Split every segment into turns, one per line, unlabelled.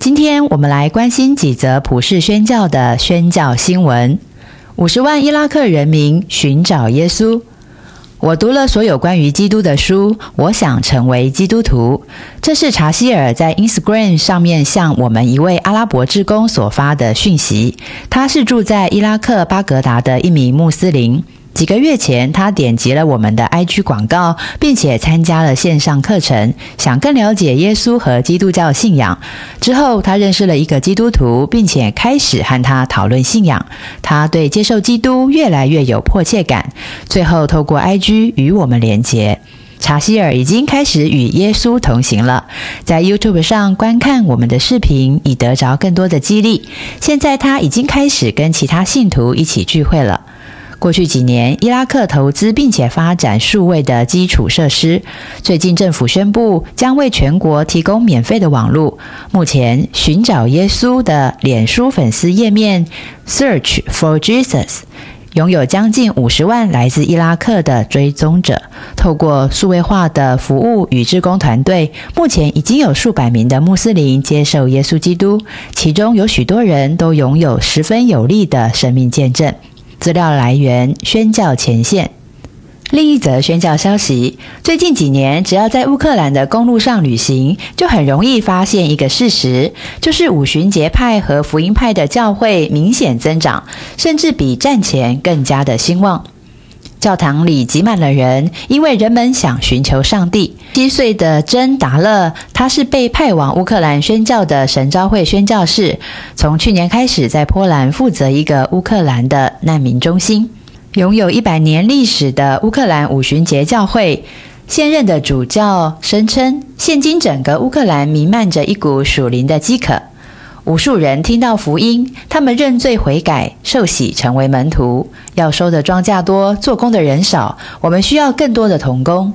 今天我们来关心几则普世宣教的宣教新闻。五十万伊拉克人民寻找耶稣。我读了所有关于基督的书，我想成为基督徒。这是查希尔在 Instagram 上面向我们一位阿拉伯志工所发的讯息。他是住在伊拉克巴格达的一名穆斯林。几个月前，他点击了我们的 IG 广告，并且参加了线上课程，想更了解耶稣和基督教信仰。之后，他认识了一个基督徒，并且开始和他讨论信仰。他对接受基督越来越有迫切感。最后，透过 IG 与我们连结。查希尔已经开始与耶稣同行了，在 YouTube 上观看我们的视频，以得着更多的激励。现在，他已经开始跟其他信徒一起聚会了。过去几年，伊拉克投资并且发展数位的基础设施。最近，政府宣布将为全国提供免费的网络。目前，寻找耶稣的脸书粉丝页面 “Search for Jesus” 拥有将近五十万来自伊拉克的追踪者。透过数位化的服务与志工团队，目前已经有数百名的穆斯林接受耶稣基督，其中有许多人都拥有十分有力的生命见证。资料来源：宣教前线。另一则宣教消息：最近几年，只要在乌克兰的公路上旅行，就很容易发现一个事实，就是五旬节派和福音派的教会明显增长，甚至比战前更加的兴旺。教堂里挤满了人，因为人们想寻求上帝。七岁的珍达勒，他是被派往乌克兰宣教的神召会宣教士，从去年开始在波兰负责一个乌克兰的难民中心。拥有一百年历史的乌克兰五旬节教会，现任的主教声称，现今整个乌克兰弥漫着一股属灵的饥渴。无数人听到福音，他们认罪悔改，受洗成为门徒。要收的庄稼多，做工的人少，我们需要更多的童工、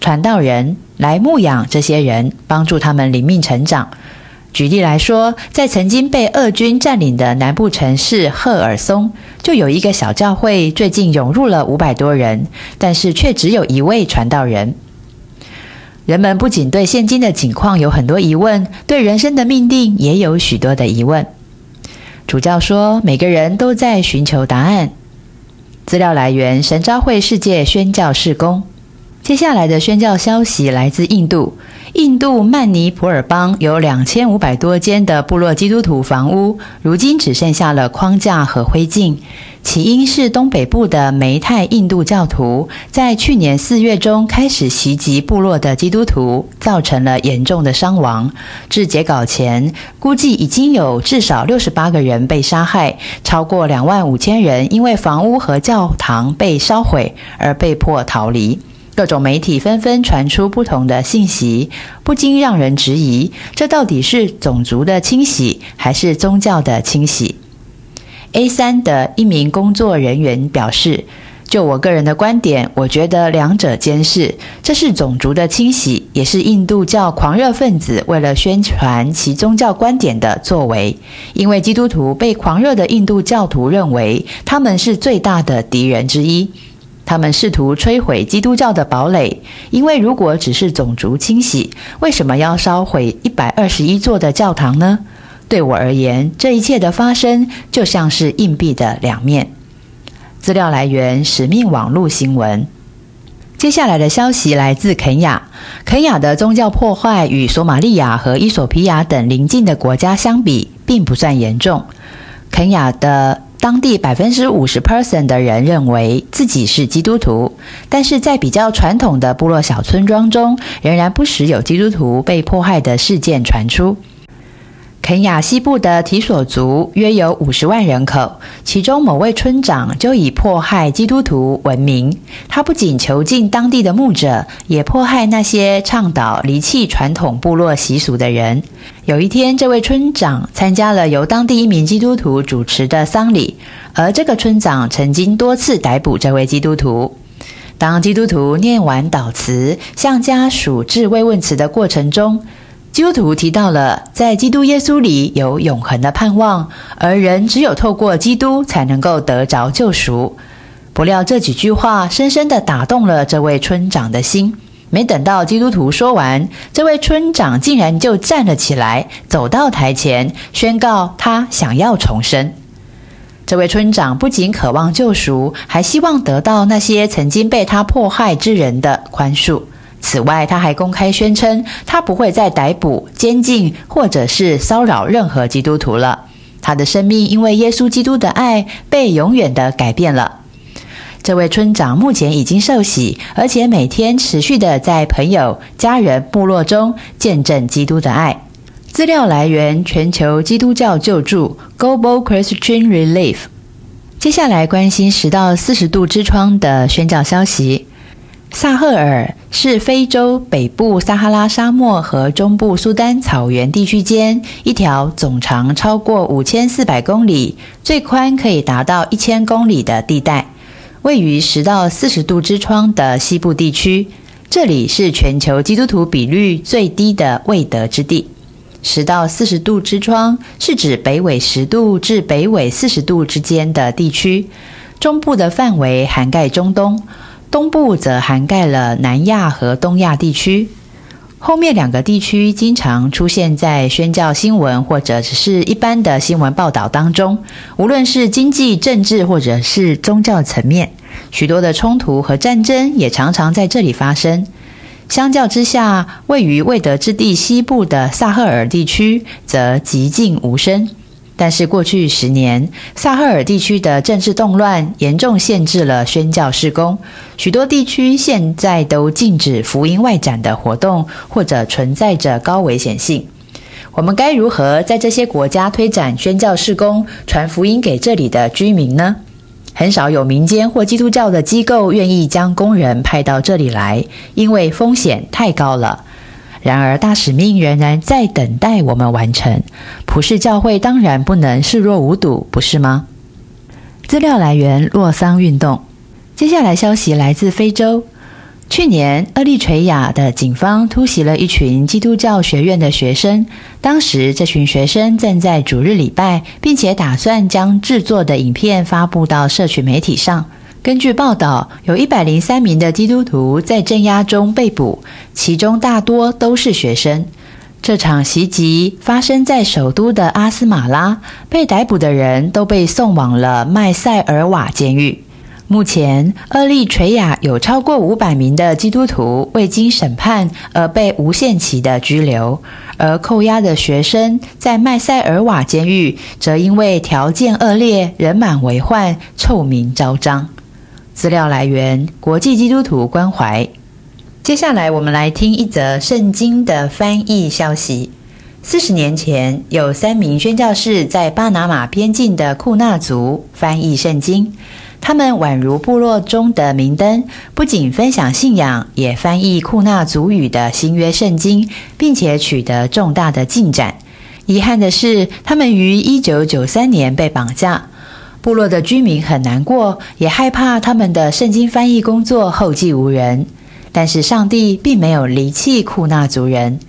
传道人来牧养这些人，帮助他们灵命成长。举例来说，在曾经被俄军占领的南部城市赫尔松，就有一个小教会，最近涌入了五百多人，但是却只有一位传道人。人们不仅对现今的景况有很多疑问，对人生的命定也有许多的疑问。主教说，每个人都在寻求答案。资料来源：神召会世界宣教事工。接下来的宣教消息来自印度。印度曼尼普尔邦有两千五百多间的部落基督徒房屋，如今只剩下了框架和灰烬。起因是东北部的梅泰印度教徒在去年四月中开始袭击部落的基督徒，造成了严重的伤亡。至截稿前，估计已经有至少六十八个人被杀害，超过两万五千人因为房屋和教堂被烧毁而被迫逃离。各种媒体纷纷传出不同的信息，不禁让人质疑：这到底是种族的清洗，还是宗教的清洗？A 三的一名工作人员表示：“就我个人的观点，我觉得两者兼是，这是种族的清洗，也是印度教狂热分子为了宣传其宗教观点的作为。因为基督徒被狂热的印度教徒认为他们是最大的敌人之一。”他们试图摧毁基督教的堡垒，因为如果只是种族清洗，为什么要烧毁一百二十一座的教堂呢？对我而言，这一切的发生就像是硬币的两面。资料来源：使命网络新闻。接下来的消息来自肯雅。肯雅的宗教破坏与索马利亚和伊索皮亚等邻近的国家相比，并不算严重。肯雅的。当地百分之五十 percent 的人认为自己是基督徒，但是在比较传统的部落小村庄中，仍然不时有基督徒被迫害的事件传出。肯亚西部的提索族约有五十万人口，其中某位村长就以迫害基督徒闻名。他不仅囚禁当地的牧者，也迫害那些倡导离弃传统部落习俗的人。有一天，这位村长参加了由当地一名基督徒主持的丧礼，而这个村长曾经多次逮捕这位基督徒。当基督徒念完祷词，向家属致慰问词的过程中，基督徒提到了在基督耶稣里有永恒的盼望，而人只有透过基督才能够得着救赎。不料这几句话深深地打动了这位村长的心。没等到基督徒说完，这位村长竟然就站了起来，走到台前，宣告他想要重生。这位村长不仅渴望救赎，还希望得到那些曾经被他迫害之人的宽恕。此外，他还公开宣称，他不会再逮捕、监禁或者是骚扰任何基督徒了。他的生命因为耶稣基督的爱被永远的改变了。这位村长目前已经受洗，而且每天持续的在朋友、家人、部落中见证基督的爱。资料来源：全球基督教救助 （Global Christian Relief）。接下来关心十到四十度之窗的宣教消息。萨赫尔是非洲北部撒哈拉沙漠和中部苏丹草原地区间一条总长超过五千四百公里、最宽可以达到一千公里的地带，位于十到四十度之窗的西部地区。这里是全球基督徒比率最低的未得之地。十到四十度之窗是指北纬十度至北纬四十度之间的地区，中部的范围涵盖中东，东部则涵盖了南亚和东亚地区。后面两个地区经常出现在宣教新闻或者只是一般的新闻报道当中，无论是经济、政治或者是宗教层面，许多的冲突和战争也常常在这里发生。相较之下，位于未得之地西部的萨赫尔地区则寂静无声。但是过去十年，萨赫尔地区的政治动乱严重限制了宣教事工，许多地区现在都禁止福音外展的活动，或者存在着高危险性。我们该如何在这些国家推展宣教事工，传福音给这里的居民呢？很少有民间或基督教的机构愿意将工人派到这里来，因为风险太高了。然而，大使命仍然在等待我们完成。普世教会当然不能视若无睹，不是吗？资料来源：洛桑运动。接下来消息来自非洲。去年，厄立垂亚的警方突袭了一群基督教学院的学生。当时，这群学生正在主日礼拜，并且打算将制作的影片发布到社群媒体上。根据报道，有一百零三名的基督徒在镇压中被捕，其中大多都是学生。这场袭击发生在首都的阿斯马拉，被逮捕的人都被送往了麦塞尔瓦监狱。目前，厄立垂亚有超过五百名的基督徒未经审判而被无限期的拘留，而扣押的学生在麦塞尔瓦监狱则因为条件恶劣、人满为患、臭名昭彰。资料来源：国际基督徒关怀。接下来，我们来听一则圣经的翻译消息。四十年前，有三名宣教士在巴拿马边境的库纳族翻译圣经。他们宛如部落中的明灯，不仅分享信仰，也翻译库纳族语的新约圣经，并且取得重大的进展。遗憾的是，他们于一九九三年被绑架。部落的居民很难过，也害怕他们的圣经翻译工作后继无人。但是，上帝并没有离弃库纳族人。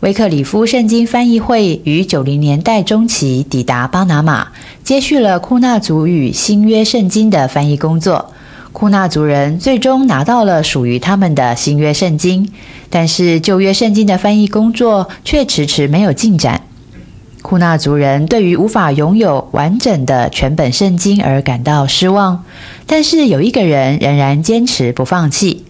威克里夫圣经翻译会于九零年代中期抵达巴拿马，接续了库纳族语新约圣经的翻译工作。库纳族人最终拿到了属于他们的新约圣经，但是旧约圣经的翻译工作却迟迟没有进展。库纳族人对于无法拥有完整的全本圣经而感到失望，但是有一个人仍然坚持不放弃，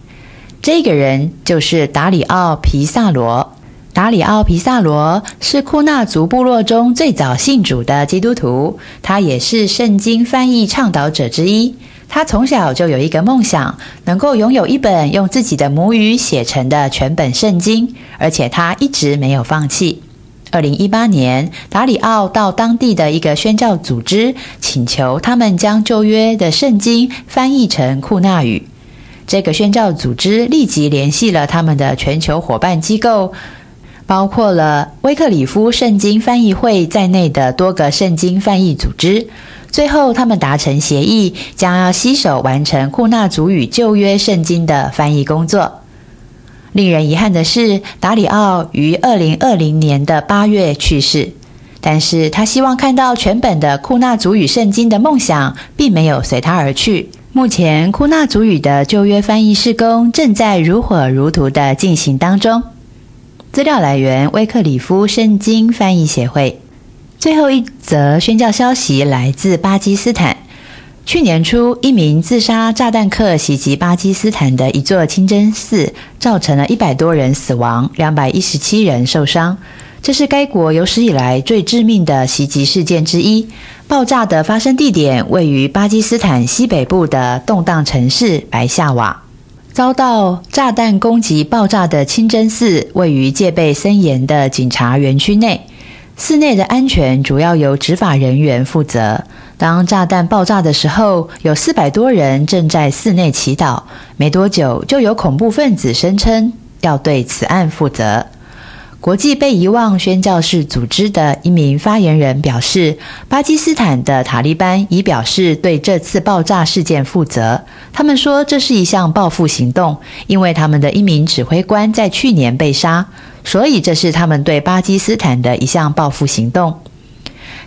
这个人就是达里奥·皮萨罗。达里奥·皮萨罗是库纳族部落中最早信主的基督徒，他也是圣经翻译倡导者之一。他从小就有一个梦想，能够拥有一本用自己的母语写成的全本圣经，而且他一直没有放弃。二零一八年，达里奥到当地的一个宣教组织，请求他们将旧约的圣经翻译成库纳语。这个宣教组织立即联系了他们的全球伙伴机构。包括了威克里夫圣经翻译会在内的多个圣经翻译组织。最后，他们达成协议，将要携手完成库纳族语旧约圣经的翻译工作。令人遗憾的是，达里奥于二零二零年的八月去世。但是他希望看到全本的库纳族语圣经的梦想，并没有随他而去。目前，库纳族语的旧约翻译施工正在如火如荼的进行当中。资料来源：威克里夫圣经翻译协会。最后一则宣教消息来自巴基斯坦。去年初，一名自杀炸弹客袭击巴基斯坦的一座清真寺，造成了一百多人死亡，两百一十七人受伤。这是该国有史以来最致命的袭击事件之一。爆炸的发生地点位于巴基斯坦西北部的动荡城市白夏瓦。遭到炸弹攻击爆炸的清真寺位于戒备森严的警察园区内。寺内的安全主要由执法人员负责。当炸弹爆炸的时候，有四百多人正在寺内祈祷。没多久，就有恐怖分子声称要对此案负责。国际被遗忘宣教士组织的一名发言人表示，巴基斯坦的塔利班已表示对这次爆炸事件负责。他们说这是一项报复行动，因为他们的一名指挥官在去年被杀。所以，这是他们对巴基斯坦的一项报复行动。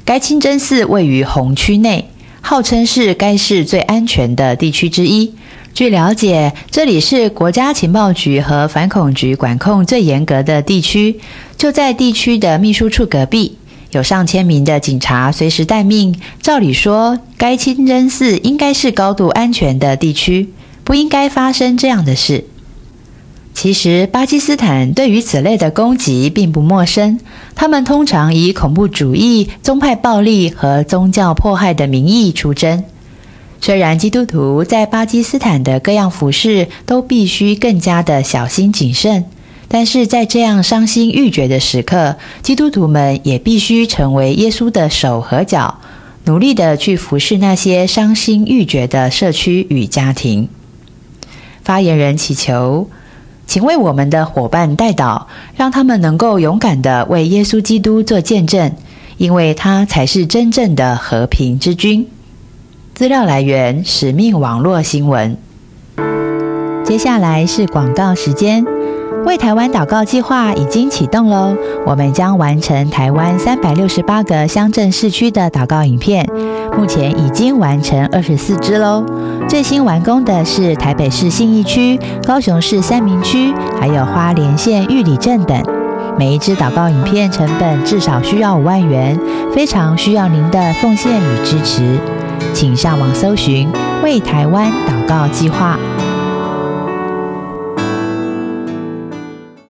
该清真寺位于红区内，号称是该市最安全的地区之一。据了解，这里是国家情报局和反恐局管控最严格的地区。就在地区的秘书处隔壁，有上千名的警察随时待命。照理说，该清真寺应该是高度安全的地区，不应该发生这样的事。其实，巴基斯坦对于此类的攻击并不陌生。他们通常以恐怖主义、宗派暴力和宗教迫害的名义出征。虽然基督徒在巴基斯坦的各样服饰都必须更加的小心谨慎，但是在这样伤心欲绝的时刻，基督徒们也必须成为耶稣的手和脚，努力的去服侍那些伤心欲绝的社区与家庭。发言人祈求。请为我们的伙伴代祷，让他们能够勇敢的为耶稣基督做见证，因为他才是真正的和平之君。资料来源：使命网络新闻。接下来是广告时间。为台湾祷告计划已经启动喽！我们将完成台湾三百六十八个乡镇市区的祷告影片，目前已经完成二十四支喽。最新完工的是台北市信义区、高雄市三明区，还有花莲县玉里镇等。每一支祷告影片成本至少需要五万元，非常需要您的奉献与支持。请上网搜寻“为台湾祷告计划”。